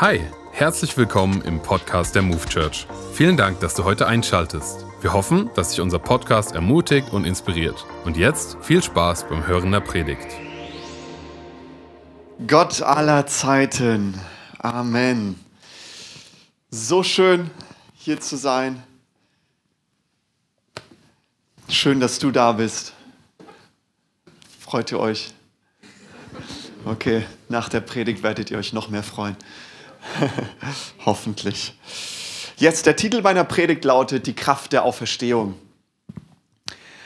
Hi, herzlich willkommen im Podcast der Move Church. Vielen Dank, dass du heute einschaltest. Wir hoffen, dass dich unser Podcast ermutigt und inspiriert. Und jetzt viel Spaß beim Hören der Predigt. Gott aller Zeiten. Amen. So schön hier zu sein. Schön, dass du da bist. Freut ihr euch? Okay, nach der Predigt werdet ihr euch noch mehr freuen. Hoffentlich. Jetzt, der Titel meiner Predigt lautet Die Kraft der Auferstehung.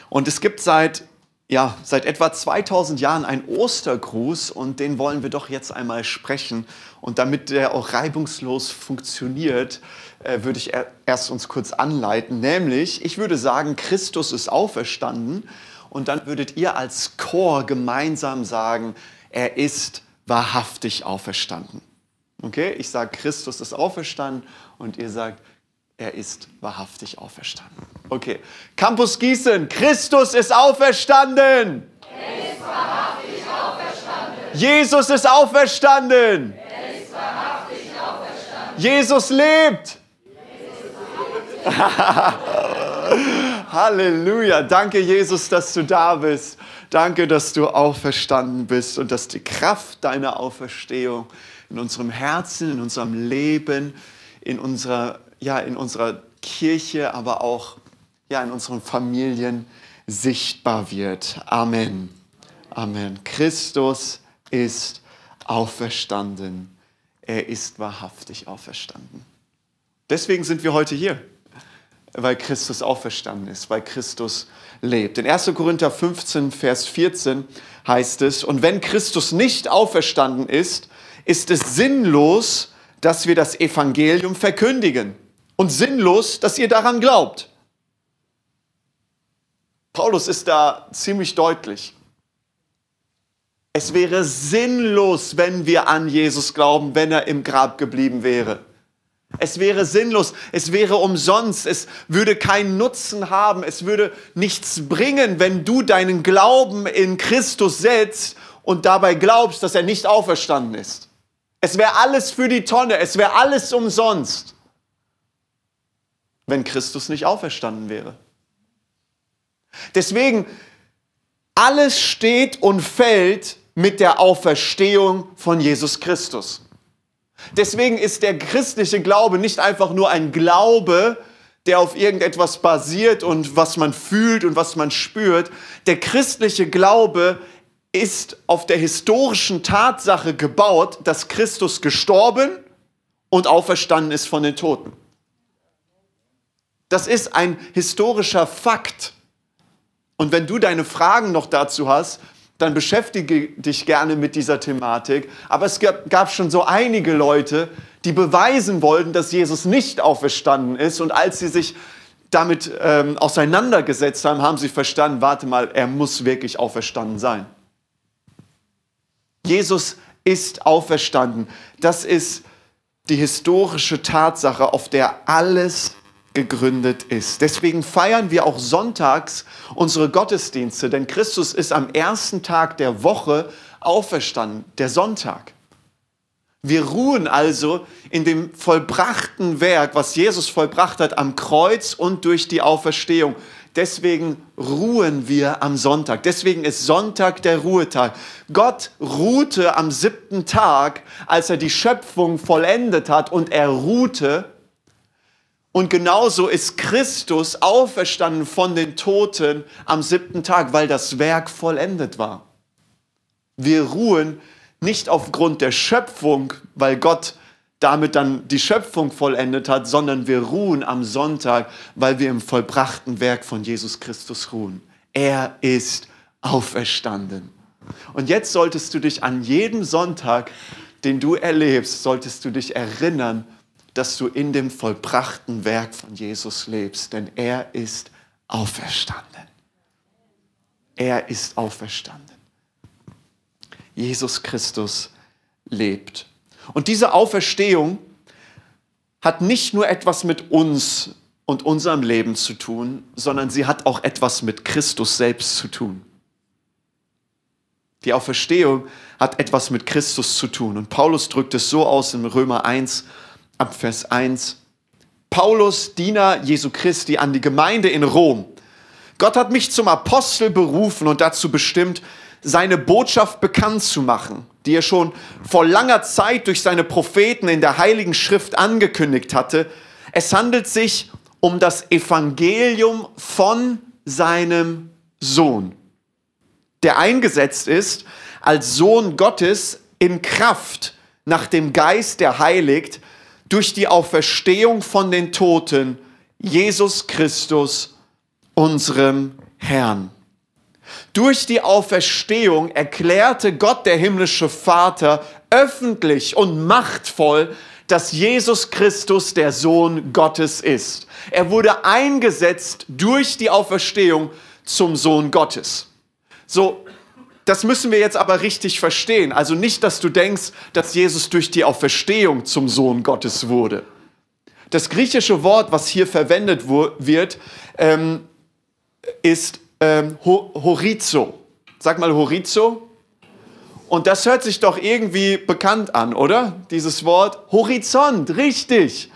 Und es gibt seit, ja, seit etwa 2000 Jahren einen Ostergruß und den wollen wir doch jetzt einmal sprechen. Und damit der auch reibungslos funktioniert, äh, würde ich erst uns kurz anleiten. Nämlich, ich würde sagen, Christus ist auferstanden. Und dann würdet ihr als Chor gemeinsam sagen, er ist wahrhaftig auferstanden. Okay, ich sage, Christus ist auferstanden und ihr sagt, er ist wahrhaftig auferstanden. Okay, Campus Gießen, Christus ist auferstanden. Er ist wahrhaftig auferstanden. Jesus ist auferstanden. Er ist wahrhaftig auferstanden. Jesus lebt. Halleluja. Danke, Jesus, dass du da bist. Danke, dass du auferstanden bist und dass die Kraft deiner Auferstehung in unserem Herzen, in unserem Leben, in unserer, ja, in unserer Kirche, aber auch ja, in unseren Familien sichtbar wird. Amen. Amen. Christus ist auferstanden. Er ist wahrhaftig auferstanden. Deswegen sind wir heute hier, weil Christus auferstanden ist, weil Christus lebt. In 1. Korinther 15, Vers 14 heißt es, und wenn Christus nicht auferstanden ist, ist es sinnlos, dass wir das Evangelium verkündigen und sinnlos, dass ihr daran glaubt. Paulus ist da ziemlich deutlich. Es wäre sinnlos, wenn wir an Jesus glauben, wenn er im Grab geblieben wäre. Es wäre sinnlos, es wäre umsonst, es würde keinen Nutzen haben, es würde nichts bringen, wenn du deinen Glauben in Christus setzt und dabei glaubst, dass er nicht auferstanden ist. Es wäre alles für die Tonne, es wäre alles umsonst, wenn Christus nicht auferstanden wäre. Deswegen, alles steht und fällt mit der Auferstehung von Jesus Christus. Deswegen ist der christliche Glaube nicht einfach nur ein Glaube, der auf irgendetwas basiert und was man fühlt und was man spürt. Der christliche Glaube ist auf der historischen Tatsache gebaut, dass Christus gestorben und auferstanden ist von den Toten. Das ist ein historischer Fakt. Und wenn du deine Fragen noch dazu hast, dann beschäftige dich gerne mit dieser Thematik. Aber es gab, schon so einige Leute, die beweisen wollten, dass Jesus nicht auferstanden ist. Und als sie sich damit ähm, auseinandergesetzt haben, haben sie verstanden, warte mal, er muss wirklich auferstanden sein. Jesus ist auferstanden. Das ist die historische Tatsache, auf der alles gegründet ist. Deswegen feiern wir auch sonntags unsere Gottesdienste, denn Christus ist am ersten Tag der Woche auferstanden, der Sonntag. Wir ruhen also in dem vollbrachten Werk, was Jesus vollbracht hat am Kreuz und durch die Auferstehung. Deswegen ruhen wir am Sonntag. Deswegen ist Sonntag der Ruhetag. Gott ruhte am siebten Tag, als er die Schöpfung vollendet hat und er ruhte. Und genauso ist Christus auferstanden von den Toten am siebten Tag, weil das Werk vollendet war. Wir ruhen nicht aufgrund der Schöpfung, weil Gott damit dann die Schöpfung vollendet hat, sondern wir ruhen am Sonntag, weil wir im vollbrachten Werk von Jesus Christus ruhen. Er ist auferstanden. Und jetzt solltest du dich an jedem Sonntag, den du erlebst, solltest du dich erinnern, dass du in dem vollbrachten Werk von Jesus lebst, denn er ist auferstanden. Er ist auferstanden. Jesus Christus lebt. Und diese Auferstehung hat nicht nur etwas mit uns und unserem Leben zu tun, sondern sie hat auch etwas mit Christus selbst zu tun. Die Auferstehung hat etwas mit Christus zu tun. Und Paulus drückt es so aus in Römer 1, ab Vers 1. Paulus, Diener Jesu Christi, an die Gemeinde in Rom. Gott hat mich zum Apostel berufen und dazu bestimmt, seine Botschaft bekannt zu machen, die er schon vor langer Zeit durch seine Propheten in der Heiligen Schrift angekündigt hatte. Es handelt sich um das Evangelium von seinem Sohn, der eingesetzt ist als Sohn Gottes in Kraft nach dem Geist, der heiligt, durch die Auferstehung von den Toten, Jesus Christus, unserem Herrn. Durch die Auferstehung erklärte Gott, der himmlische Vater, öffentlich und machtvoll, dass Jesus Christus der Sohn Gottes ist. Er wurde eingesetzt durch die Auferstehung zum Sohn Gottes. So, das müssen wir jetzt aber richtig verstehen. Also nicht, dass du denkst, dass Jesus durch die Auferstehung zum Sohn Gottes wurde. Das griechische Wort, was hier verwendet wird, ähm, ist ähm, horizo. Sag mal horizo. Und das hört sich doch irgendwie bekannt an, oder? Dieses Wort Horizont, richtig.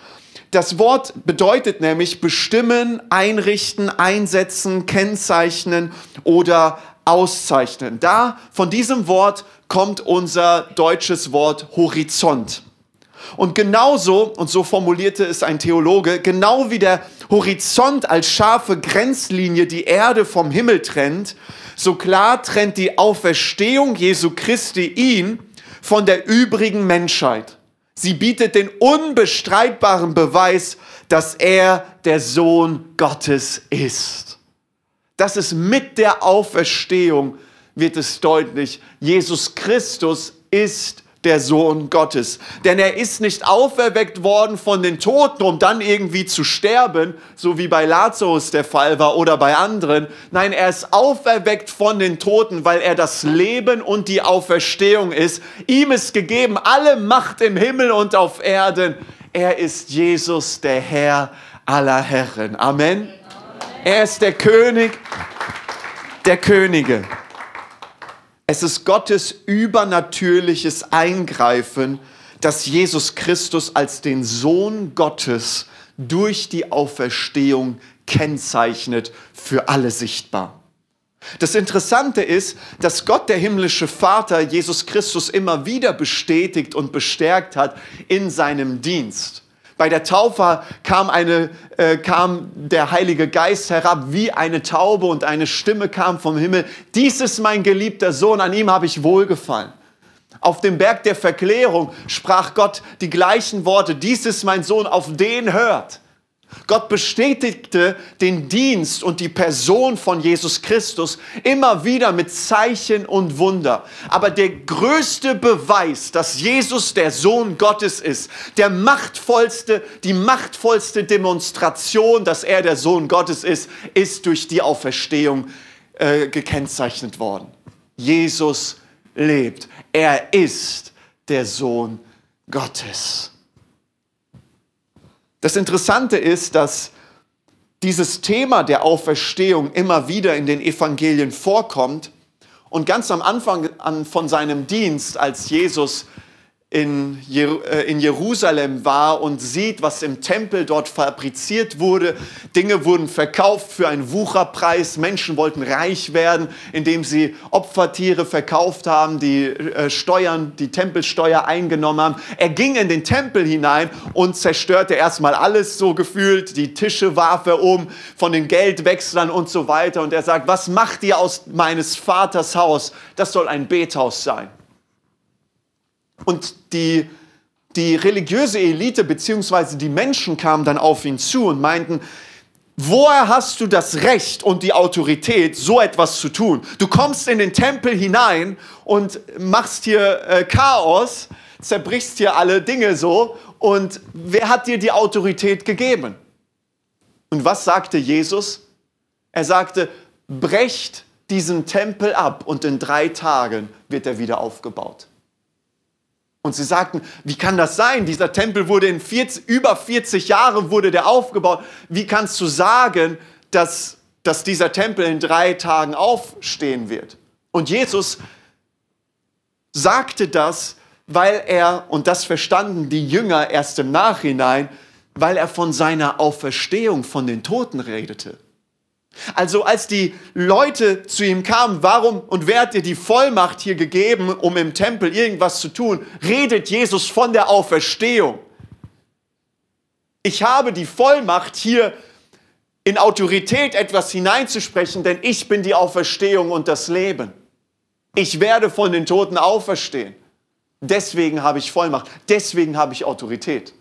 Das Wort bedeutet nämlich bestimmen, einrichten, einsetzen, kennzeichnen oder auszeichnen. Da von diesem Wort kommt unser deutsches Wort Horizont. Und genauso, und so formulierte es ein Theologe, genau wie der Horizont als scharfe Grenzlinie die Erde vom Himmel trennt, so klar trennt die Auferstehung Jesu Christi ihn von der übrigen Menschheit. Sie bietet den unbestreitbaren Beweis, dass er der Sohn Gottes ist. Das ist mit der Auferstehung, wird es deutlich, Jesus Christus ist der Sohn Gottes. Denn er ist nicht auferweckt worden von den Toten, um dann irgendwie zu sterben, so wie bei Lazarus der Fall war oder bei anderen. Nein, er ist auferweckt von den Toten, weil er das Leben und die Auferstehung ist. Ihm ist gegeben alle Macht im Himmel und auf Erden. Er ist Jesus, der Herr aller Herren. Amen. Er ist der König der Könige. Es ist Gottes übernatürliches Eingreifen, das Jesus Christus als den Sohn Gottes durch die Auferstehung kennzeichnet, für alle sichtbar. Das Interessante ist, dass Gott, der himmlische Vater, Jesus Christus immer wieder bestätigt und bestärkt hat in seinem Dienst. Bei der Taufe kam, eine, äh, kam der Heilige Geist herab wie eine Taube und eine Stimme kam vom Himmel. Dies ist mein geliebter Sohn, an ihm habe ich wohlgefallen. Auf dem Berg der Verklärung sprach Gott die gleichen Worte. Dies ist mein Sohn, auf den hört. Gott bestätigte den Dienst und die Person von Jesus Christus immer wieder mit Zeichen und Wunder. Aber der größte Beweis, dass Jesus der Sohn Gottes ist, der machtvollste, die machtvollste Demonstration, dass er der Sohn Gottes ist, ist durch die Auferstehung äh, gekennzeichnet worden. Jesus lebt. Er ist der Sohn Gottes. Das Interessante ist, dass dieses Thema der Auferstehung immer wieder in den Evangelien vorkommt und ganz am Anfang von seinem Dienst, als Jesus in, Jer äh, in Jerusalem war und sieht, was im Tempel dort fabriziert wurde. Dinge wurden verkauft für einen Wucherpreis. Menschen wollten reich werden, indem sie Opfertiere verkauft haben, die äh, Steuern, die Tempelsteuer eingenommen haben. Er ging in den Tempel hinein und zerstörte erstmal alles so gefühlt. Die Tische warf er um von den Geldwechslern und so weiter. Und er sagt, was macht ihr aus meines Vaters Haus? Das soll ein Bethaus sein. Und die, die religiöse Elite bzw. die Menschen kamen dann auf ihn zu und meinten, woher hast du das Recht und die Autorität, so etwas zu tun? Du kommst in den Tempel hinein und machst hier äh, Chaos, zerbrichst hier alle Dinge so und wer hat dir die Autorität gegeben? Und was sagte Jesus? Er sagte, brecht diesen Tempel ab und in drei Tagen wird er wieder aufgebaut. Und sie sagten, wie kann das sein? Dieser Tempel wurde in 40, über 40 Jahren wurde der aufgebaut. Wie kannst du sagen, dass, dass dieser Tempel in drei Tagen aufstehen wird? Und Jesus sagte das, weil er, und das verstanden die Jünger erst im Nachhinein, weil er von seiner Auferstehung von den Toten redete. Also als die Leute zu ihm kamen, warum und wer hat dir die Vollmacht hier gegeben, um im Tempel irgendwas zu tun, redet Jesus von der Auferstehung. Ich habe die Vollmacht hier in Autorität etwas hineinzusprechen, denn ich bin die Auferstehung und das Leben. Ich werde von den Toten auferstehen. Deswegen habe ich Vollmacht, deswegen habe ich Autorität.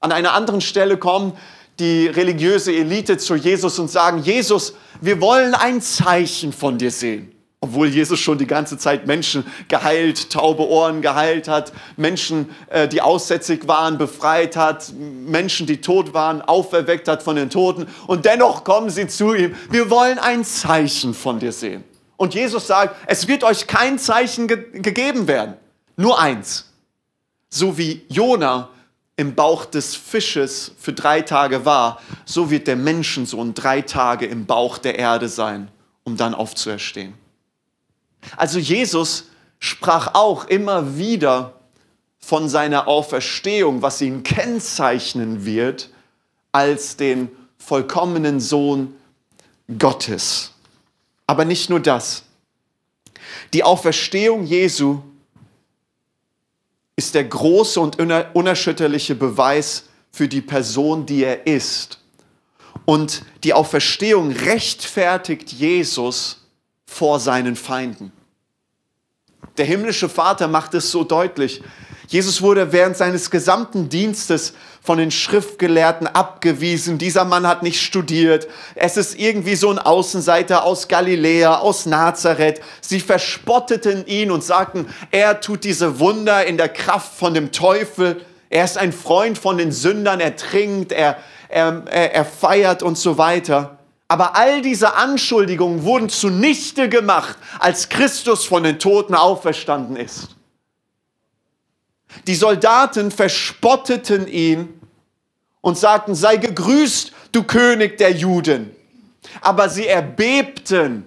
An einer anderen Stelle kommen die religiöse Elite zu Jesus und sagen, Jesus, wir wollen ein Zeichen von dir sehen. Obwohl Jesus schon die ganze Zeit Menschen geheilt, taube Ohren geheilt hat, Menschen, äh, die aussätzig waren, befreit hat, Menschen, die tot waren, auferweckt hat von den Toten. Und dennoch kommen sie zu ihm, wir wollen ein Zeichen von dir sehen. Und Jesus sagt, es wird euch kein Zeichen ge gegeben werden, nur eins. So wie Jona im Bauch des Fisches für drei Tage war, so wird der Menschensohn drei Tage im Bauch der Erde sein, um dann aufzuerstehen. Also Jesus sprach auch immer wieder von seiner Auferstehung, was ihn kennzeichnen wird als den vollkommenen Sohn Gottes. Aber nicht nur das. Die Auferstehung Jesu ist der große und unerschütterliche Beweis für die Person, die er ist. Und die Auferstehung rechtfertigt Jesus vor seinen Feinden. Der himmlische Vater macht es so deutlich. Jesus wurde während seines gesamten Dienstes von den Schriftgelehrten abgewiesen. Dieser Mann hat nicht studiert. Es ist irgendwie so ein Außenseiter aus Galiläa, aus Nazareth. Sie verspotteten ihn und sagten, er tut diese Wunder in der Kraft von dem Teufel. Er ist ein Freund von den Sündern, er trinkt, er, er, er feiert und so weiter. Aber all diese Anschuldigungen wurden zunichte gemacht, als Christus von den Toten auferstanden ist. Die Soldaten verspotteten ihn und sagten, sei gegrüßt, du König der Juden. Aber sie erbebten,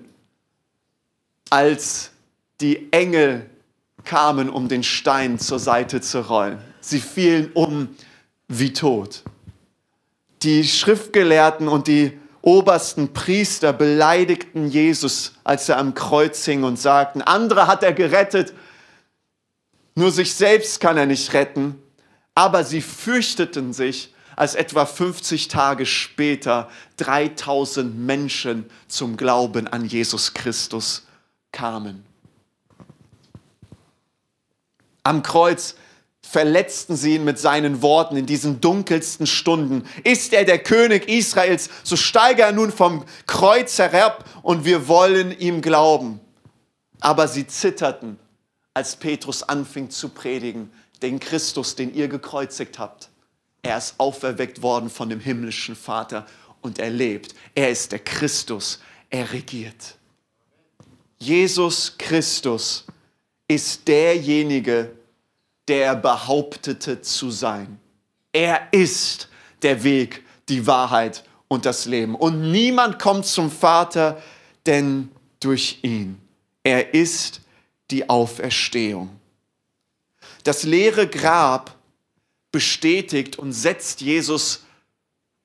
als die Engel kamen, um den Stein zur Seite zu rollen. Sie fielen um wie tot. Die Schriftgelehrten und die obersten Priester beleidigten Jesus, als er am Kreuz hing und sagten, andere hat er gerettet, nur sich selbst kann er nicht retten. Aber sie fürchteten sich, als etwa 50 Tage später 3000 Menschen zum Glauben an Jesus Christus kamen. Am Kreuz verletzten sie ihn mit seinen Worten in diesen dunkelsten Stunden. Ist er der König Israels, so steige er nun vom Kreuz herab und wir wollen ihm glauben. Aber sie zitterten, als Petrus anfing zu predigen, den Christus, den ihr gekreuzigt habt. Er ist auferweckt worden von dem himmlischen Vater und er lebt. Er ist der Christus, er regiert. Jesus Christus ist derjenige, der er behauptete zu sein. Er ist der Weg, die Wahrheit und das Leben. Und niemand kommt zum Vater, denn durch ihn. Er ist die Auferstehung. Das leere Grab bestätigt und setzt Jesus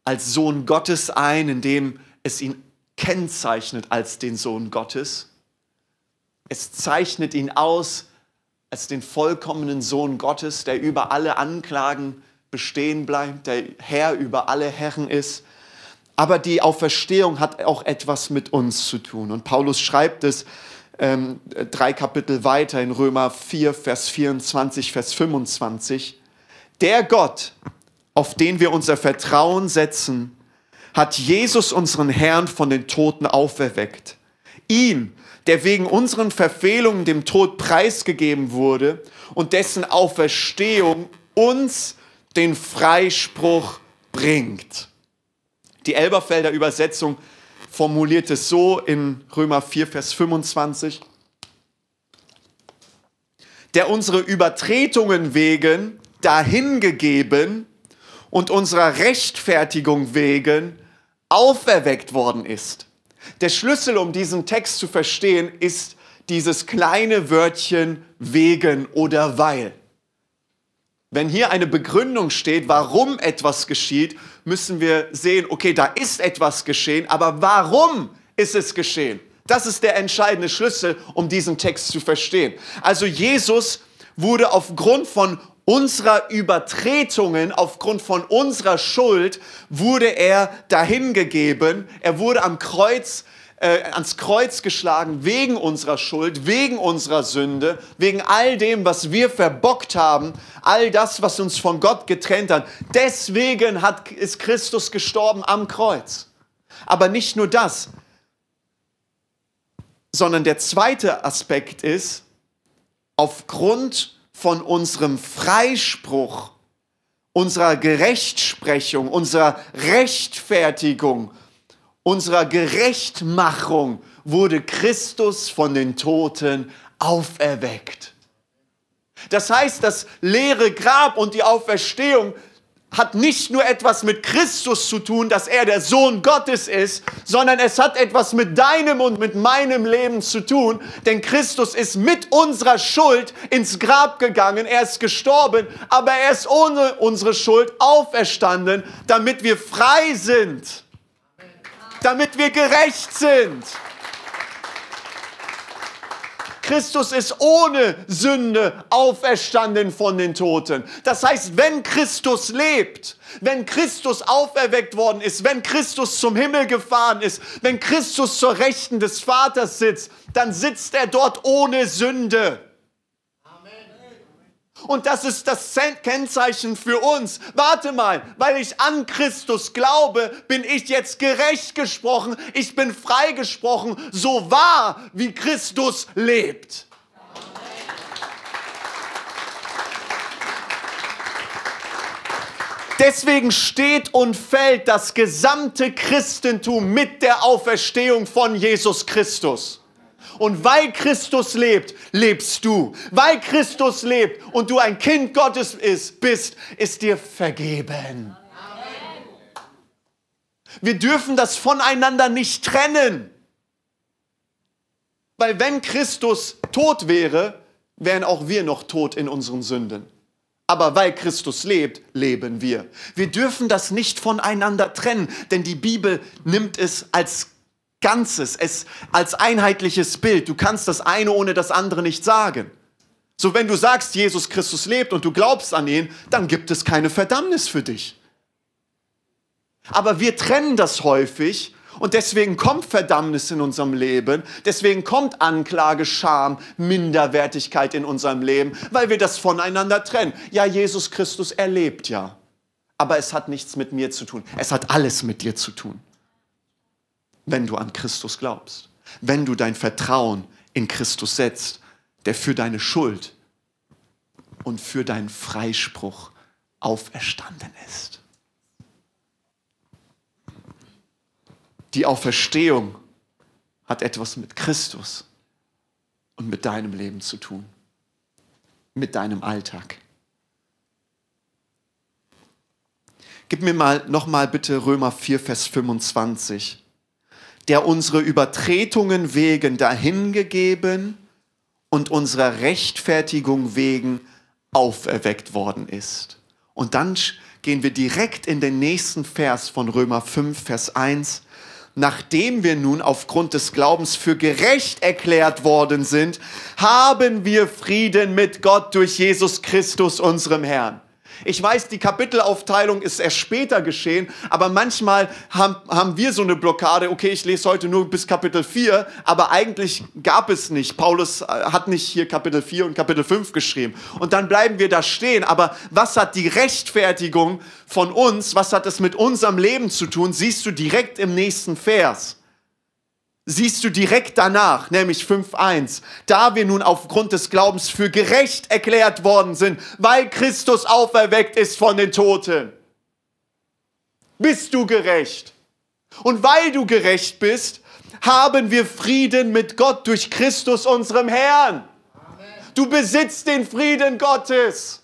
als Sohn Gottes ein, indem es ihn kennzeichnet als den Sohn Gottes. Es zeichnet ihn aus als den vollkommenen Sohn Gottes, der über alle Anklagen bestehen bleibt, der Herr über alle Herren ist. Aber die Auferstehung hat auch etwas mit uns zu tun. Und Paulus schreibt es ähm, drei Kapitel weiter in Römer 4, Vers 24, Vers 25. Der Gott, auf den wir unser Vertrauen setzen, hat Jesus, unseren Herrn, von den Toten auferweckt. Ihn, der wegen unseren Verfehlungen dem Tod preisgegeben wurde und dessen Auferstehung uns den Freispruch bringt. Die Elberfelder Übersetzung formuliert es so in Römer 4, Vers 25. Der unsere Übertretungen wegen dahingegeben und unserer Rechtfertigung wegen auferweckt worden ist. Der Schlüssel, um diesen Text zu verstehen, ist dieses kleine Wörtchen wegen oder weil. Wenn hier eine Begründung steht, warum etwas geschieht, müssen wir sehen, okay, da ist etwas geschehen, aber warum ist es geschehen? Das ist der entscheidende Schlüssel, um diesen Text zu verstehen. Also Jesus wurde aufgrund von unserer Übertretungen, aufgrund von unserer Schuld, wurde er dahingegeben. Er wurde am Kreuz äh, ans Kreuz geschlagen wegen unserer Schuld, wegen unserer Sünde, wegen all dem, was wir verbockt haben, all das, was uns von Gott getrennt hat. Deswegen hat, ist Christus gestorben am Kreuz. Aber nicht nur das, sondern der zweite Aspekt ist, aufgrund von unserem Freispruch, unserer Gerechtsprechung, unserer Rechtfertigung, unserer Gerechtmachung wurde Christus von den Toten auferweckt. Das heißt, das leere Grab und die Auferstehung hat nicht nur etwas mit Christus zu tun, dass er der Sohn Gottes ist, sondern es hat etwas mit deinem und mit meinem Leben zu tun, denn Christus ist mit unserer Schuld ins Grab gegangen, er ist gestorben, aber er ist ohne unsere Schuld auferstanden, damit wir frei sind, damit wir gerecht sind. Christus ist ohne Sünde auferstanden von den Toten. Das heißt, wenn Christus lebt, wenn Christus auferweckt worden ist, wenn Christus zum Himmel gefahren ist, wenn Christus zur Rechten des Vaters sitzt, dann sitzt er dort ohne Sünde. Und das ist das Kennzeichen für uns. Warte mal, weil ich an Christus glaube, bin ich jetzt gerecht gesprochen, ich bin frei gesprochen, so wahr wie Christus lebt. Deswegen steht und fällt das gesamte Christentum mit der Auferstehung von Jesus Christus. Und weil Christus lebt, lebst du. Weil Christus lebt und du ein Kind Gottes ist, bist, ist dir vergeben. Wir dürfen das voneinander nicht trennen. Weil wenn Christus tot wäre, wären auch wir noch tot in unseren Sünden. Aber weil Christus lebt, leben wir. Wir dürfen das nicht voneinander trennen, denn die Bibel nimmt es als Ganzes, es als einheitliches Bild. Du kannst das eine ohne das andere nicht sagen. So, wenn du sagst, Jesus Christus lebt und du glaubst an ihn, dann gibt es keine Verdammnis für dich. Aber wir trennen das häufig und deswegen kommt Verdammnis in unserem Leben, deswegen kommt Anklage, Scham, Minderwertigkeit in unserem Leben, weil wir das voneinander trennen. Ja, Jesus Christus erlebt ja, aber es hat nichts mit mir zu tun. Es hat alles mit dir zu tun wenn du an Christus glaubst, wenn du dein Vertrauen in Christus setzt, der für deine Schuld und für deinen Freispruch auferstanden ist. Die Auferstehung hat etwas mit Christus und mit deinem Leben zu tun, mit deinem Alltag. Gib mir mal noch mal bitte Römer 4 Vers 25 der unsere Übertretungen wegen dahingegeben und unserer Rechtfertigung wegen auferweckt worden ist. Und dann gehen wir direkt in den nächsten Vers von Römer 5, Vers 1. Nachdem wir nun aufgrund des Glaubens für gerecht erklärt worden sind, haben wir Frieden mit Gott durch Jesus Christus, unserem Herrn. Ich weiß, die Kapitelaufteilung ist erst später geschehen, aber manchmal haben, haben wir so eine Blockade, okay, ich lese heute nur bis Kapitel 4, aber eigentlich gab es nicht. Paulus äh, hat nicht hier Kapitel 4 und Kapitel 5 geschrieben. Und dann bleiben wir da stehen. Aber was hat die Rechtfertigung von uns, was hat es mit unserem Leben zu tun, siehst du direkt im nächsten Vers siehst du direkt danach, nämlich 5.1, da wir nun aufgrund des Glaubens für gerecht erklärt worden sind, weil Christus auferweckt ist von den Toten. Bist du gerecht? Und weil du gerecht bist, haben wir Frieden mit Gott durch Christus, unserem Herrn. Du besitzt den Frieden Gottes.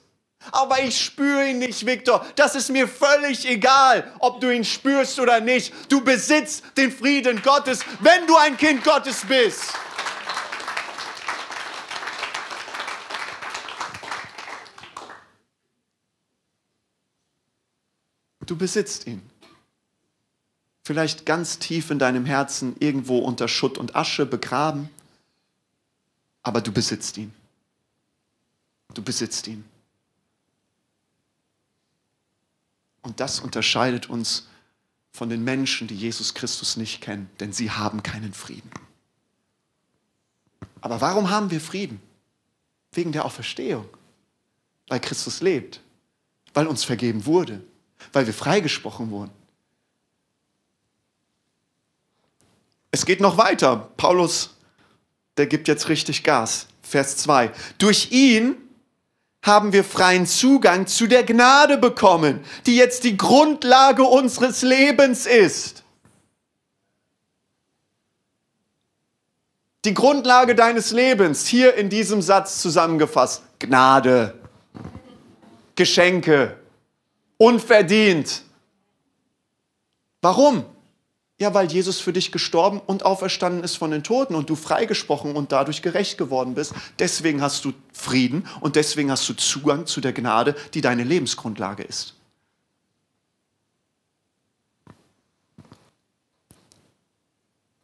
Aber ich spüre ihn nicht, Viktor. Das ist mir völlig egal, ob du ihn spürst oder nicht. Du besitzt den Frieden Gottes, wenn du ein Kind Gottes bist. Du besitzt ihn. Vielleicht ganz tief in deinem Herzen, irgendwo unter Schutt und Asche begraben, aber du besitzt ihn. Du besitzt ihn. Und das unterscheidet uns von den Menschen, die Jesus Christus nicht kennen, denn sie haben keinen Frieden. Aber warum haben wir Frieden? Wegen der Auferstehung. Weil Christus lebt. Weil uns vergeben wurde. Weil wir freigesprochen wurden. Es geht noch weiter. Paulus, der gibt jetzt richtig Gas. Vers 2. Durch ihn haben wir freien Zugang zu der Gnade bekommen, die jetzt die Grundlage unseres Lebens ist. Die Grundlage deines Lebens, hier in diesem Satz zusammengefasst, Gnade, Geschenke, unverdient. Warum? Ja, weil Jesus für dich gestorben und auferstanden ist von den Toten und du freigesprochen und dadurch gerecht geworden bist. Deswegen hast du Frieden und deswegen hast du Zugang zu der Gnade, die deine Lebensgrundlage ist.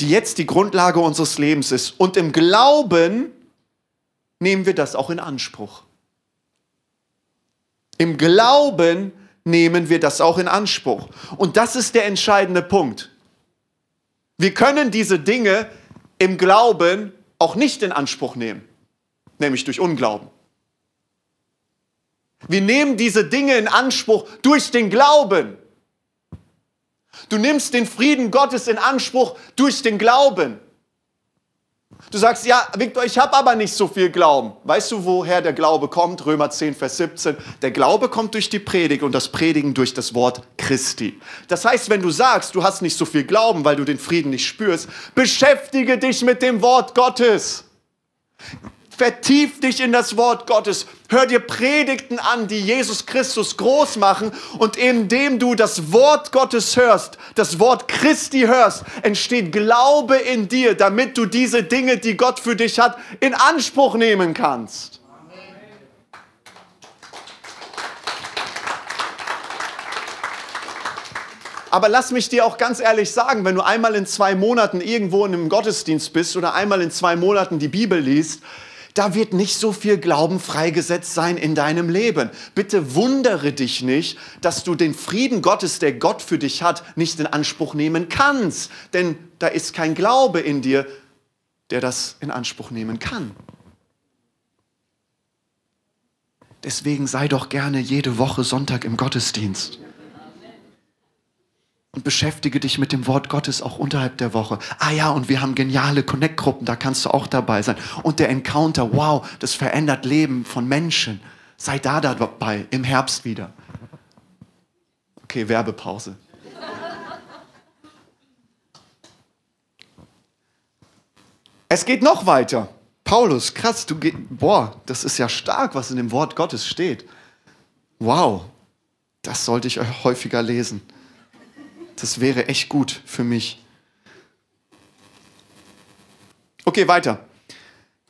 Die jetzt die Grundlage unseres Lebens ist. Und im Glauben nehmen wir das auch in Anspruch. Im Glauben nehmen wir das auch in Anspruch. Und das ist der entscheidende Punkt. Wir können diese Dinge im Glauben auch nicht in Anspruch nehmen, nämlich durch Unglauben. Wir nehmen diese Dinge in Anspruch durch den Glauben. Du nimmst den Frieden Gottes in Anspruch durch den Glauben. Du sagst, ja, Victor, ich habe aber nicht so viel Glauben. Weißt du, woher der Glaube kommt? Römer 10, Vers 17. Der Glaube kommt durch die Predigt und das Predigen durch das Wort Christi. Das heißt, wenn du sagst, du hast nicht so viel Glauben, weil du den Frieden nicht spürst, beschäftige dich mit dem Wort Gottes. Vertief dich in das Wort Gottes. Hör dir Predigten an, die Jesus Christus groß machen. Und indem du das Wort Gottes hörst, das Wort Christi hörst, entsteht Glaube in dir, damit du diese Dinge, die Gott für dich hat, in Anspruch nehmen kannst. Aber lass mich dir auch ganz ehrlich sagen, wenn du einmal in zwei Monaten irgendwo in einem Gottesdienst bist oder einmal in zwei Monaten die Bibel liest, da wird nicht so viel Glauben freigesetzt sein in deinem Leben. Bitte wundere dich nicht, dass du den Frieden Gottes, der Gott für dich hat, nicht in Anspruch nehmen kannst. Denn da ist kein Glaube in dir, der das in Anspruch nehmen kann. Deswegen sei doch gerne jede Woche Sonntag im Gottesdienst und beschäftige dich mit dem Wort Gottes auch unterhalb der Woche. Ah ja, und wir haben geniale Connect-Gruppen, da kannst du auch dabei sein. Und der Encounter, wow, das verändert Leben von Menschen. Sei da dabei, im Herbst wieder. Okay, Werbepause. Es geht noch weiter. Paulus, krass, du gehst, boah, das ist ja stark, was in dem Wort Gottes steht. Wow, das sollte ich euch häufiger lesen. Das wäre echt gut für mich. Okay, weiter.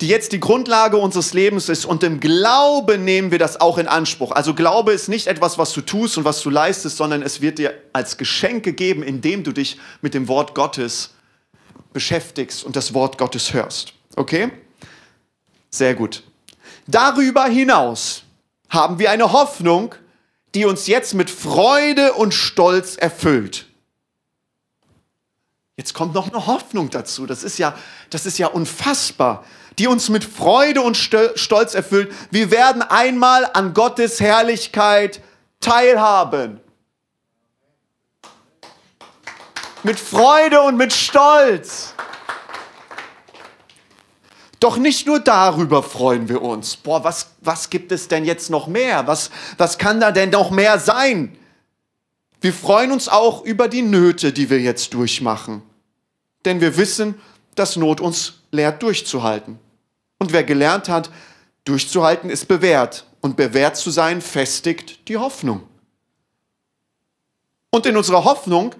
Die jetzt die Grundlage unseres Lebens ist und im Glauben nehmen wir das auch in Anspruch. Also Glaube ist nicht etwas, was du tust und was du leistest, sondern es wird dir als Geschenk gegeben, indem du dich mit dem Wort Gottes beschäftigst und das Wort Gottes hörst. Okay? Sehr gut. Darüber hinaus haben wir eine Hoffnung, die uns jetzt mit Freude und Stolz erfüllt. Jetzt kommt noch eine Hoffnung dazu. Das ist ja, das ist ja unfassbar, die uns mit Freude und Stolz erfüllt. Wir werden einmal an Gottes Herrlichkeit teilhaben. Mit Freude und mit Stolz. Doch nicht nur darüber freuen wir uns. Boah, was, was gibt es denn jetzt noch mehr? Was, was kann da denn noch mehr sein? Wir freuen uns auch über die Nöte, die wir jetzt durchmachen denn wir wissen, dass Not uns lehrt durchzuhalten. Und wer gelernt hat, durchzuhalten, ist bewährt. Und bewährt zu sein, festigt die Hoffnung. Und in unserer Hoffnung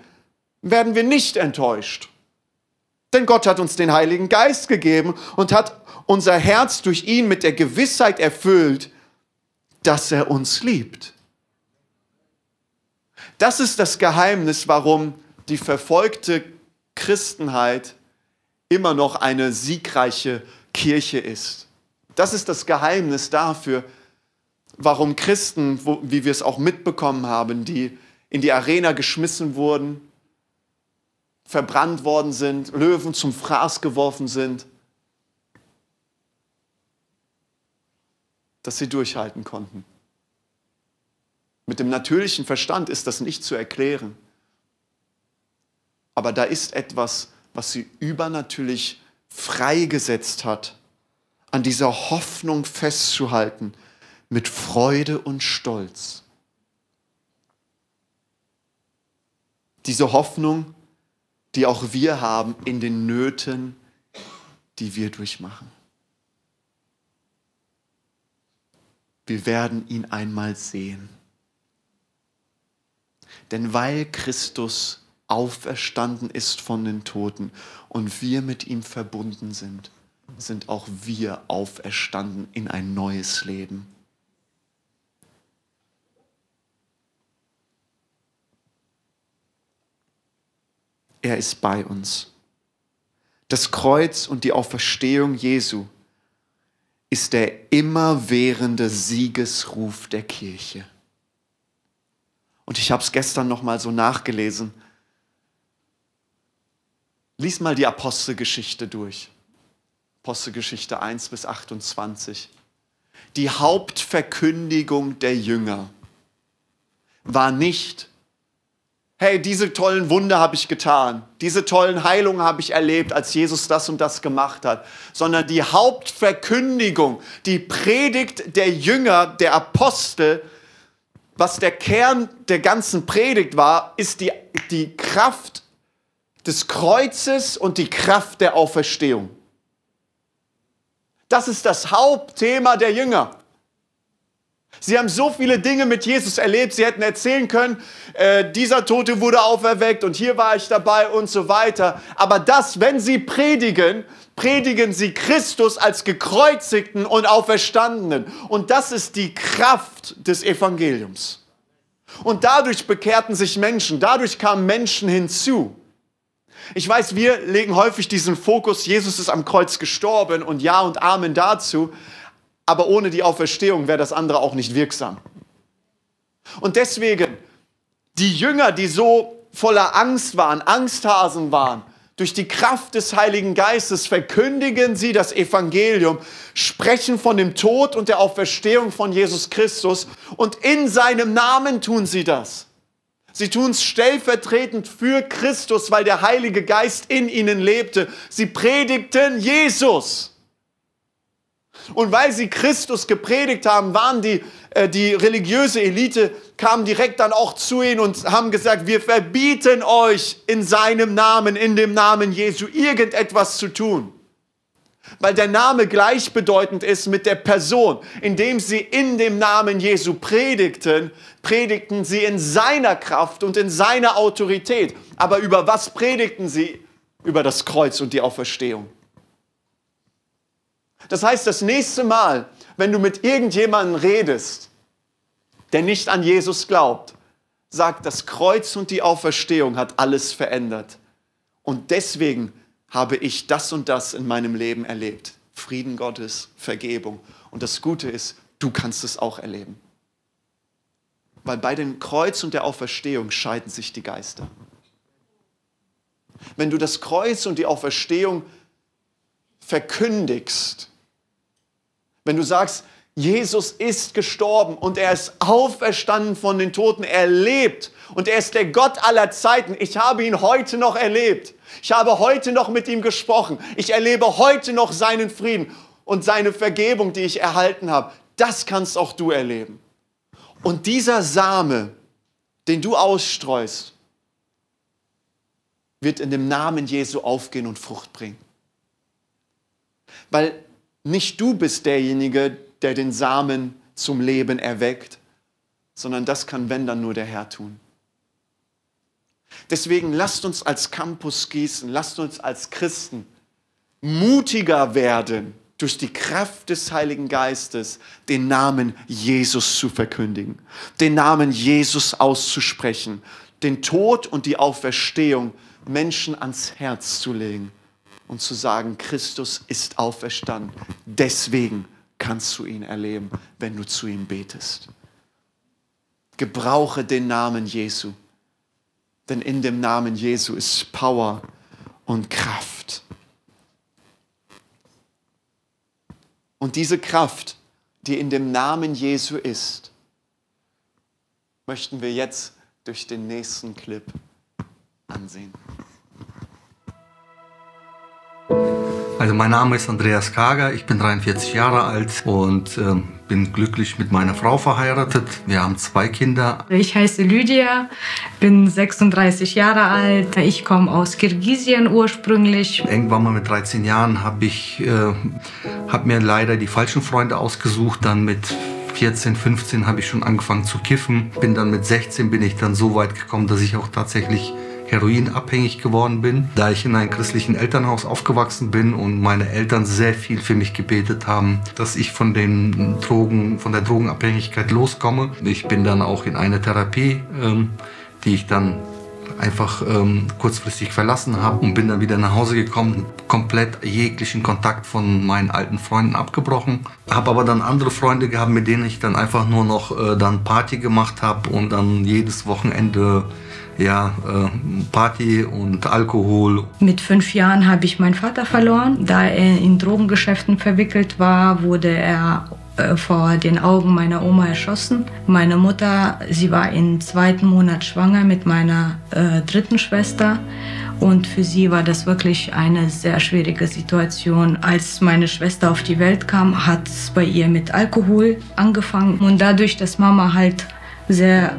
werden wir nicht enttäuscht. Denn Gott hat uns den Heiligen Geist gegeben und hat unser Herz durch ihn mit der Gewissheit erfüllt, dass er uns liebt. Das ist das Geheimnis, warum die verfolgte Christenheit immer noch eine siegreiche Kirche ist. Das ist das Geheimnis dafür, warum Christen, wie wir es auch mitbekommen haben, die in die Arena geschmissen wurden, verbrannt worden sind, Löwen zum Fraß geworfen sind, dass sie durchhalten konnten. Mit dem natürlichen Verstand ist das nicht zu erklären. Aber da ist etwas, was sie übernatürlich freigesetzt hat, an dieser Hoffnung festzuhalten, mit Freude und Stolz. Diese Hoffnung, die auch wir haben in den Nöten, die wir durchmachen. Wir werden ihn einmal sehen. Denn weil Christus auferstanden ist von den Toten und wir mit ihm verbunden sind, sind auch wir auferstanden in ein neues Leben. Er ist bei uns. Das Kreuz und die Auferstehung Jesu ist der immerwährende Siegesruf der Kirche. Und ich habe es gestern noch mal so nachgelesen. Lies mal die Apostelgeschichte durch. Apostelgeschichte 1 bis 28. Die Hauptverkündigung der Jünger war nicht, hey, diese tollen Wunder habe ich getan, diese tollen Heilungen habe ich erlebt, als Jesus das und das gemacht hat, sondern die Hauptverkündigung, die Predigt der Jünger, der Apostel, was der Kern der ganzen Predigt war, ist die, die Kraft des Kreuzes und die Kraft der Auferstehung. Das ist das Hauptthema der Jünger. Sie haben so viele Dinge mit Jesus erlebt. Sie hätten erzählen können, äh, dieser Tote wurde auferweckt und hier war ich dabei und so weiter. Aber das, wenn sie predigen, predigen sie Christus als gekreuzigten und auferstandenen. Und das ist die Kraft des Evangeliums. Und dadurch bekehrten sich Menschen, dadurch kamen Menschen hinzu. Ich weiß, wir legen häufig diesen Fokus, Jesus ist am Kreuz gestorben und Ja und Amen dazu aber ohne die Auferstehung wäre das andere auch nicht wirksam. Und deswegen, die Jünger, die so voller Angst waren, Angsthasen waren, durch die Kraft des Heiligen Geistes verkündigen sie das Evangelium, sprechen von dem Tod und der Auferstehung von Jesus Christus und in seinem Namen tun sie das. Sie tun es stellvertretend für Christus, weil der Heilige Geist in ihnen lebte. Sie predigten Jesus. Und weil sie Christus gepredigt haben, waren die, äh, die religiöse Elite, kam direkt dann auch zu ihnen und haben gesagt, wir verbieten euch in seinem Namen, in dem Namen Jesu, irgendetwas zu tun. Weil der Name gleichbedeutend ist mit der Person. Indem sie in dem Namen Jesu predigten, predigten sie in seiner Kraft und in seiner Autorität. Aber über was predigten sie? Über das Kreuz und die Auferstehung. Das heißt, das nächste Mal, wenn du mit irgendjemandem redest, der nicht an Jesus glaubt, sagt, das Kreuz und die Auferstehung hat alles verändert. Und deswegen habe ich das und das in meinem Leben erlebt. Frieden Gottes, Vergebung. Und das Gute ist, du kannst es auch erleben. Weil bei dem Kreuz und der Auferstehung scheiden sich die Geister. Wenn du das Kreuz und die Auferstehung verkündigst, wenn du sagst, Jesus ist gestorben und er ist auferstanden von den Toten, er lebt und er ist der Gott aller Zeiten. Ich habe ihn heute noch erlebt. Ich habe heute noch mit ihm gesprochen. Ich erlebe heute noch seinen Frieden und seine Vergebung, die ich erhalten habe. Das kannst auch du erleben. Und dieser Same, den du ausstreust, wird in dem Namen Jesu aufgehen und Frucht bringen. Weil nicht du bist derjenige, der den Samen zum Leben erweckt, sondern das kann, wenn dann nur der Herr tun. Deswegen lasst uns als Campus gießen, lasst uns als Christen mutiger werden durch die Kraft des Heiligen Geistes den Namen Jesus zu verkündigen, den Namen Jesus auszusprechen, den Tod und die Auferstehung Menschen ans Herz zu legen und zu sagen, Christus ist auferstanden. Deswegen kannst du ihn erleben, wenn du zu ihm betest. Gebrauche den Namen Jesu, denn in dem Namen Jesu ist Power und Kraft. Und diese Kraft, die in dem Namen Jesu ist, möchten wir jetzt durch den nächsten Clip ansehen. Also mein Name ist Andreas Kager, ich bin 43 Jahre alt und äh, bin glücklich mit meiner Frau verheiratet. Wir haben zwei Kinder. Ich heiße Lydia, bin 36 Jahre alt. Ich komme aus Kirgisien ursprünglich. Irgendwann mal mit 13 Jahren habe ich äh, hab mir leider die falschen Freunde ausgesucht. Dann mit 14, 15 habe ich schon angefangen zu kiffen. Bin dann mit 16 bin ich dann so weit gekommen, dass ich auch tatsächlich heroinabhängig geworden bin, da ich in einem christlichen Elternhaus aufgewachsen bin und meine Eltern sehr viel für mich gebetet haben, dass ich von den Drogen, von der Drogenabhängigkeit loskomme. Ich bin dann auch in eine Therapie, ähm, die ich dann einfach ähm, kurzfristig verlassen habe und bin dann wieder nach Hause gekommen, komplett jeglichen Kontakt von meinen alten Freunden abgebrochen. Habe aber dann andere Freunde gehabt, mit denen ich dann einfach nur noch äh, dann Party gemacht habe und dann jedes Wochenende ja, äh, Party und Alkohol. Mit fünf Jahren habe ich meinen Vater verloren. Da er in Drogengeschäften verwickelt war, wurde er äh, vor den Augen meiner Oma erschossen. Meine Mutter, sie war im zweiten Monat schwanger mit meiner äh, dritten Schwester. Und für sie war das wirklich eine sehr schwierige Situation. Als meine Schwester auf die Welt kam, hat es bei ihr mit Alkohol angefangen. Und dadurch, dass Mama halt sehr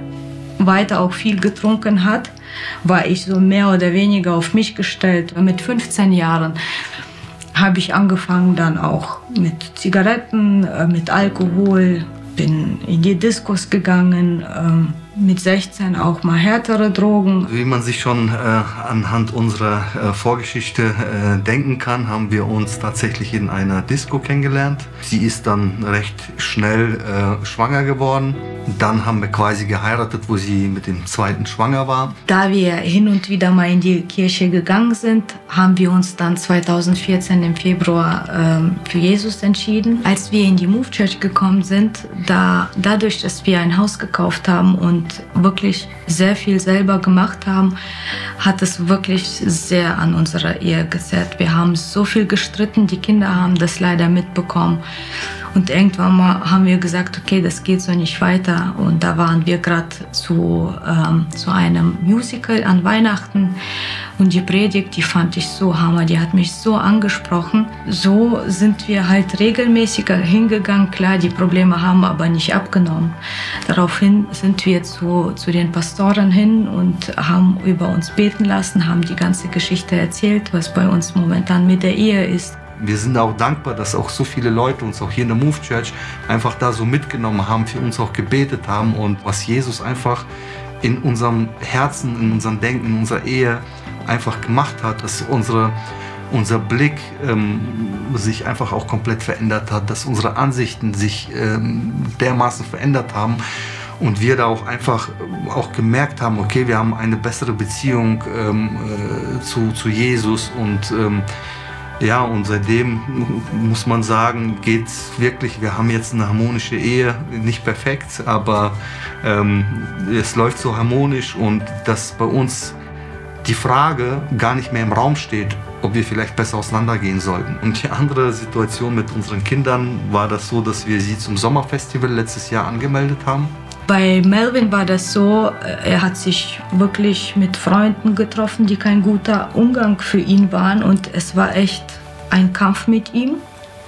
weiter auch viel getrunken hat, war ich so mehr oder weniger auf mich gestellt. Mit 15 Jahren habe ich angefangen dann auch mit Zigaretten, äh, mit Alkohol, bin in die Diskos gegangen, ähm, mit 16 auch mal härtere Drogen. Wie man sich schon äh, anhand unserer äh, Vorgeschichte äh, denken kann, haben wir uns tatsächlich in einer Disco kennengelernt. Sie ist dann recht schnell äh, schwanger geworden. Dann haben wir quasi geheiratet, wo sie mit dem zweiten schwanger war. Da wir hin und wieder mal in die Kirche gegangen sind, haben wir uns dann 2014 im Februar ähm, für Jesus entschieden. Als wir in die Move Church gekommen sind, da, dadurch, dass wir ein Haus gekauft haben und wirklich sehr viel selber gemacht haben, hat es wirklich sehr an unserer Ehe gezerrt. Wir haben so viel gestritten, die Kinder haben das leider mitbekommen. Und irgendwann mal haben wir gesagt, okay, das geht so nicht weiter. Und da waren wir gerade zu, ähm, zu einem Musical an Weihnachten. Und die Predigt, die fand ich so hammer, die hat mich so angesprochen. So sind wir halt regelmäßiger hingegangen. Klar, die Probleme haben aber nicht abgenommen. Daraufhin sind wir zu, zu den Pastoren hin und haben über uns beten lassen, haben die ganze Geschichte erzählt, was bei uns momentan mit der Ehe ist. Wir sind auch dankbar, dass auch so viele Leute uns auch hier in der Move Church einfach da so mitgenommen haben, für uns auch gebetet haben und was Jesus einfach in unserem Herzen, in unserem Denken, in unserer Ehe einfach gemacht hat, dass unsere, unser Blick ähm, sich einfach auch komplett verändert hat, dass unsere Ansichten sich ähm, dermaßen verändert haben und wir da auch einfach auch gemerkt haben, okay, wir haben eine bessere Beziehung ähm, äh, zu, zu Jesus und ähm, ja, und seitdem muss man sagen, geht's wirklich. Wir haben jetzt eine harmonische Ehe, nicht perfekt, aber ähm, es läuft so harmonisch und dass bei uns die Frage gar nicht mehr im Raum steht, ob wir vielleicht besser auseinandergehen sollten. Und die andere Situation mit unseren Kindern war das so, dass wir sie zum Sommerfestival letztes Jahr angemeldet haben. Bei Melvin war das so, äh, er hat sich wirklich mit Freunden getroffen, die kein guter Umgang für ihn waren und es war echt ein Kampf mit ihm.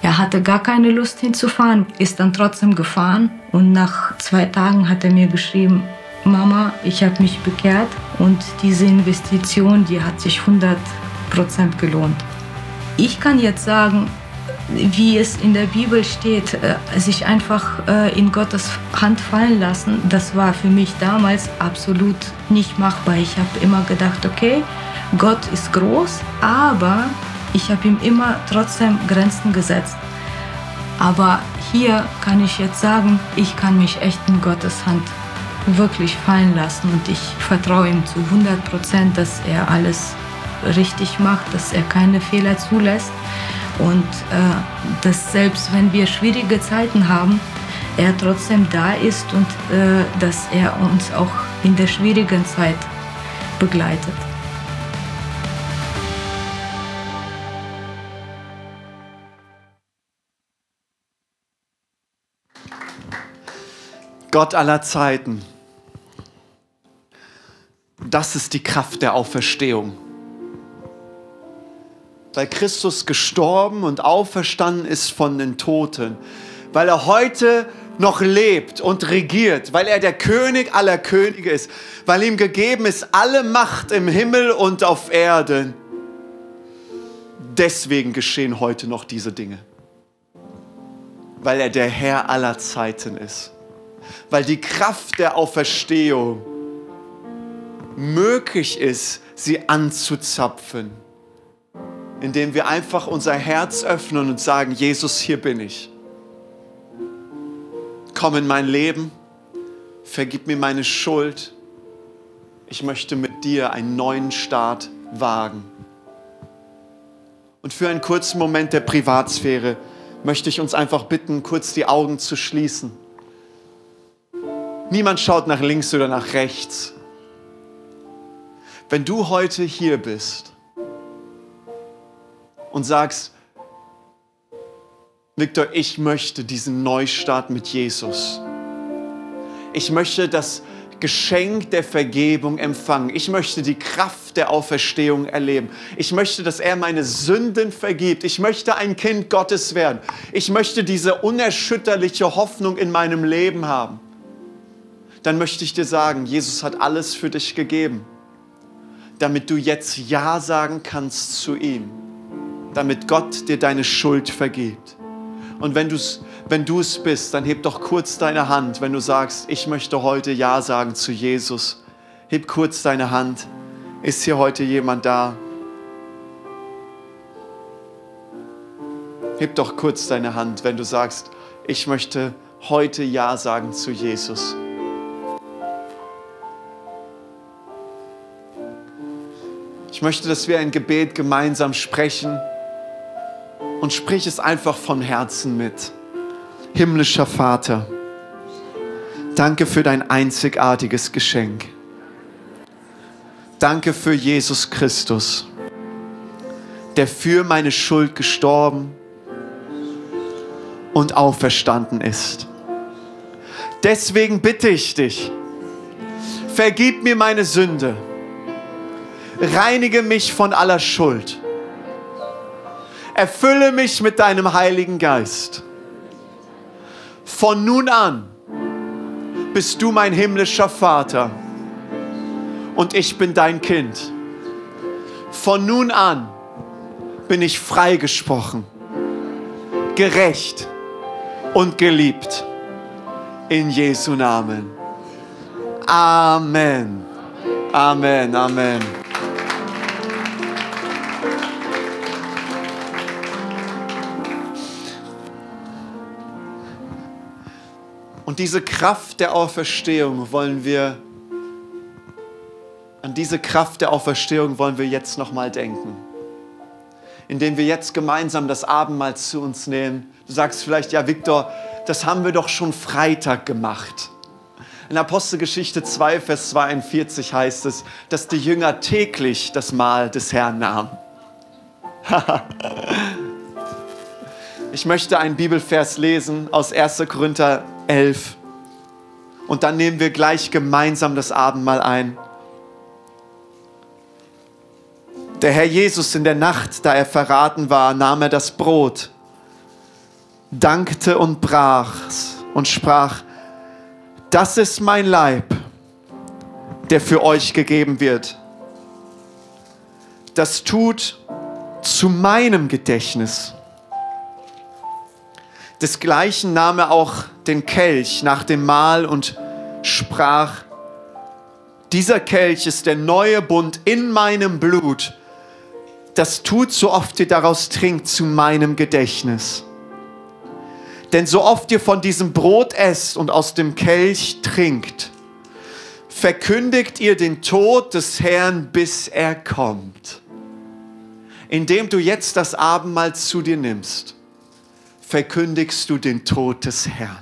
Er hatte gar keine Lust hinzufahren, ist dann trotzdem gefahren und nach zwei Tagen hat er mir geschrieben, Mama, ich habe mich bekehrt und diese Investition, die hat sich 100% gelohnt. Ich kann jetzt sagen, wie es in der Bibel steht, äh, sich einfach äh, in Gottes Hand fallen lassen, das war für mich damals absolut nicht machbar. Ich habe immer gedacht, okay, Gott ist groß, aber ich habe ihm immer trotzdem Grenzen gesetzt. Aber hier kann ich jetzt sagen, ich kann mich echt in Gottes Hand wirklich fallen lassen und ich vertraue ihm zu 100 Prozent, dass er alles richtig macht, dass er keine Fehler zulässt und äh, dass selbst wenn wir schwierige Zeiten haben, er trotzdem da ist und äh, dass er uns auch in der schwierigen Zeit begleitet. Gott aller Zeiten. Das ist die Kraft der Auferstehung. Weil Christus gestorben und auferstanden ist von den Toten. Weil er heute noch lebt und regiert. Weil er der König aller Könige ist. Weil ihm gegeben ist alle Macht im Himmel und auf Erden. Deswegen geschehen heute noch diese Dinge. Weil er der Herr aller Zeiten ist weil die Kraft der Auferstehung möglich ist, sie anzuzapfen, indem wir einfach unser Herz öffnen und sagen, Jesus, hier bin ich. Komm in mein Leben, vergib mir meine Schuld. Ich möchte mit dir einen neuen Start wagen. Und für einen kurzen Moment der Privatsphäre möchte ich uns einfach bitten, kurz die Augen zu schließen. Niemand schaut nach links oder nach rechts. Wenn du heute hier bist und sagst, Victor, ich möchte diesen Neustart mit Jesus. Ich möchte das Geschenk der Vergebung empfangen. Ich möchte die Kraft der Auferstehung erleben. Ich möchte, dass er meine Sünden vergibt. Ich möchte ein Kind Gottes werden. Ich möchte diese unerschütterliche Hoffnung in meinem Leben haben dann möchte ich dir sagen, Jesus hat alles für dich gegeben, damit du jetzt Ja sagen kannst zu ihm, damit Gott dir deine Schuld vergibt. Und wenn, du's, wenn du es bist, dann heb doch kurz deine Hand, wenn du sagst, ich möchte heute Ja sagen zu Jesus. Heb kurz deine Hand. Ist hier heute jemand da? Heb doch kurz deine Hand, wenn du sagst, ich möchte heute Ja sagen zu Jesus. Ich möchte, dass wir ein Gebet gemeinsam sprechen und sprich es einfach von Herzen mit. Himmlischer Vater, danke für dein einzigartiges Geschenk. Danke für Jesus Christus, der für meine Schuld gestorben und auferstanden ist. Deswegen bitte ich dich, vergib mir meine Sünde reinige mich von aller Schuld. Erfülle mich mit deinem Heiligen Geist. Von nun an bist du mein himmlischer Vater und ich bin dein Kind. Von nun an bin ich freigesprochen, gerecht und geliebt. In Jesu Namen. Amen. Amen. Amen. Diese Kraft der Auferstehung wollen wir, an diese Kraft der Auferstehung wollen wir jetzt nochmal denken. Indem wir jetzt gemeinsam das Abendmahl zu uns nehmen. Du sagst vielleicht, ja, Viktor, das haben wir doch schon Freitag gemacht. In Apostelgeschichte 2, Vers 42 heißt es, dass die Jünger täglich das Mahl des Herrn nahmen. ich möchte einen Bibelvers lesen aus 1. Korinther 11. Und dann nehmen wir gleich gemeinsam das Abendmahl ein. Der Herr Jesus in der Nacht, da er verraten war, nahm er das Brot, dankte und brach's und sprach, das ist mein Leib, der für euch gegeben wird. Das tut zu meinem Gedächtnis. Desgleichen nahm er auch den Kelch nach dem Mahl und sprach, dieser Kelch ist der neue Bund in meinem Blut. Das tut, so oft ihr daraus trinkt, zu meinem Gedächtnis. Denn so oft ihr von diesem Brot esst und aus dem Kelch trinkt, verkündigt ihr den Tod des Herrn, bis er kommt. Indem du jetzt das Abendmahl zu dir nimmst, verkündigst du den Tod des Herrn.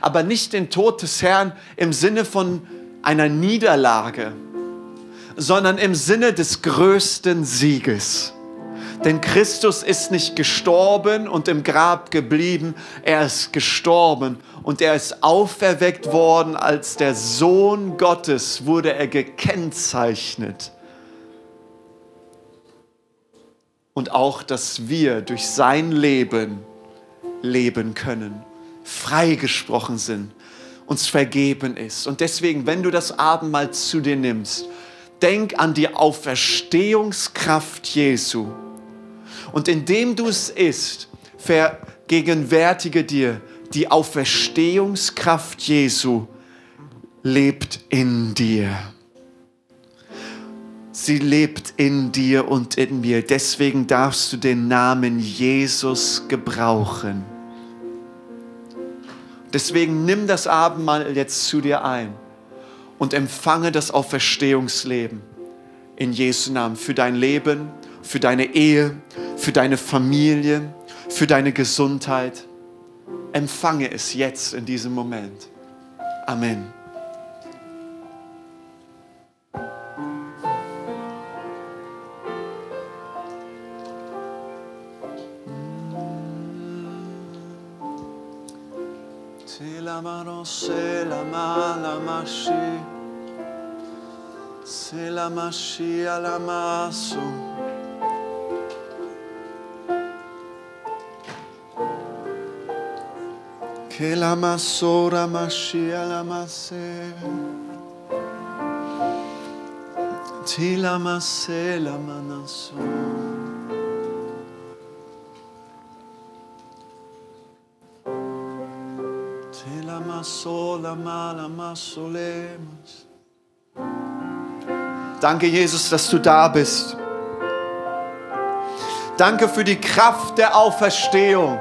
Aber nicht den Tod des Herrn im Sinne von einer Niederlage, sondern im Sinne des größten Sieges. Denn Christus ist nicht gestorben und im Grab geblieben, er ist gestorben und er ist auferweckt worden als der Sohn Gottes, wurde er gekennzeichnet. Und auch, dass wir durch sein Leben leben können, freigesprochen sind, uns vergeben ist. Und deswegen, wenn du das Abendmahl zu dir nimmst, denk an die Auferstehungskraft Jesu und indem du es isst, vergegenwärtige dir, die Auferstehungskraft Jesu lebt in dir. Sie lebt in dir und in mir. Deswegen darfst du den Namen Jesus gebrauchen. Deswegen nimm das Abendmahl jetzt zu dir ein und empfange das Auferstehungsleben in Jesu Namen für dein Leben, für deine Ehe, für deine Familie, für deine Gesundheit. Empfange es jetzt in diesem Moment. Amen. c'est la l'amashi. C'est l'amashi à l'amasso. Que l'amasso, l'amashi à l'amassé. Ti la l'amanasso. Danke, Jesus, dass du da bist. Danke für die Kraft der Auferstehung.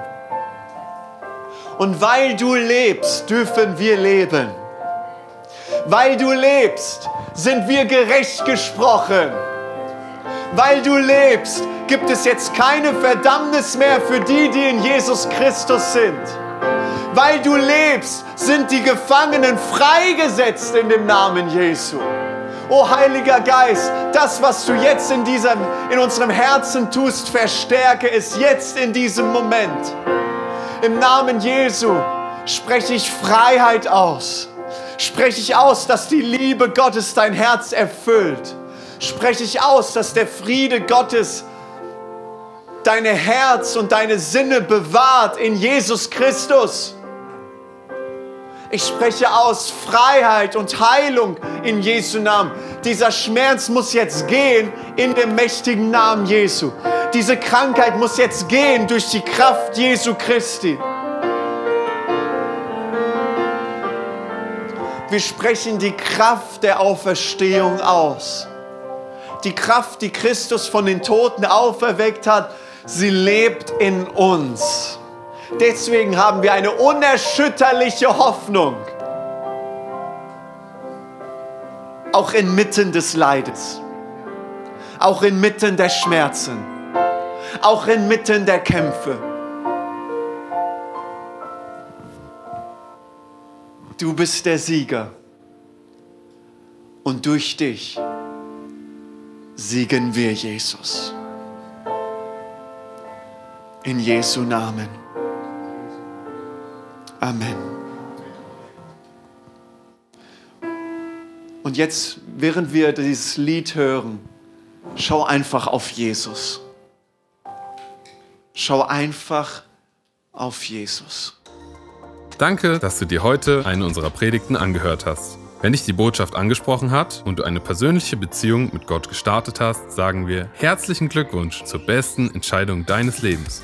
Und weil du lebst, dürfen wir leben. Weil du lebst, sind wir gerecht gesprochen. Weil du lebst, gibt es jetzt keine Verdammnis mehr für die, die in Jesus Christus sind. Weil du lebst, sind die Gefangenen freigesetzt in dem Namen Jesu. O Heiliger Geist, das, was du jetzt in, diesem, in unserem Herzen tust, verstärke es jetzt in diesem Moment. Im Namen Jesu spreche ich Freiheit aus. Spreche ich aus, dass die Liebe Gottes dein Herz erfüllt. Spreche ich aus, dass der Friede Gottes deine Herz und deine Sinne bewahrt in Jesus Christus. Ich spreche aus Freiheit und Heilung in Jesu Namen. Dieser Schmerz muss jetzt gehen in dem mächtigen Namen Jesu. Diese Krankheit muss jetzt gehen durch die Kraft Jesu Christi. Wir sprechen die Kraft der Auferstehung aus. Die Kraft, die Christus von den Toten auferweckt hat, sie lebt in uns. Deswegen haben wir eine unerschütterliche Hoffnung. Auch inmitten des Leides. Auch inmitten der Schmerzen. Auch inmitten der Kämpfe. Du bist der Sieger. Und durch dich siegen wir, Jesus. In Jesu Namen. Amen. Und jetzt, während wir dieses Lied hören, schau einfach auf Jesus. Schau einfach auf Jesus. Danke, dass du dir heute eine unserer Predigten angehört hast. Wenn dich die Botschaft angesprochen hat und du eine persönliche Beziehung mit Gott gestartet hast, sagen wir herzlichen Glückwunsch zur besten Entscheidung deines Lebens.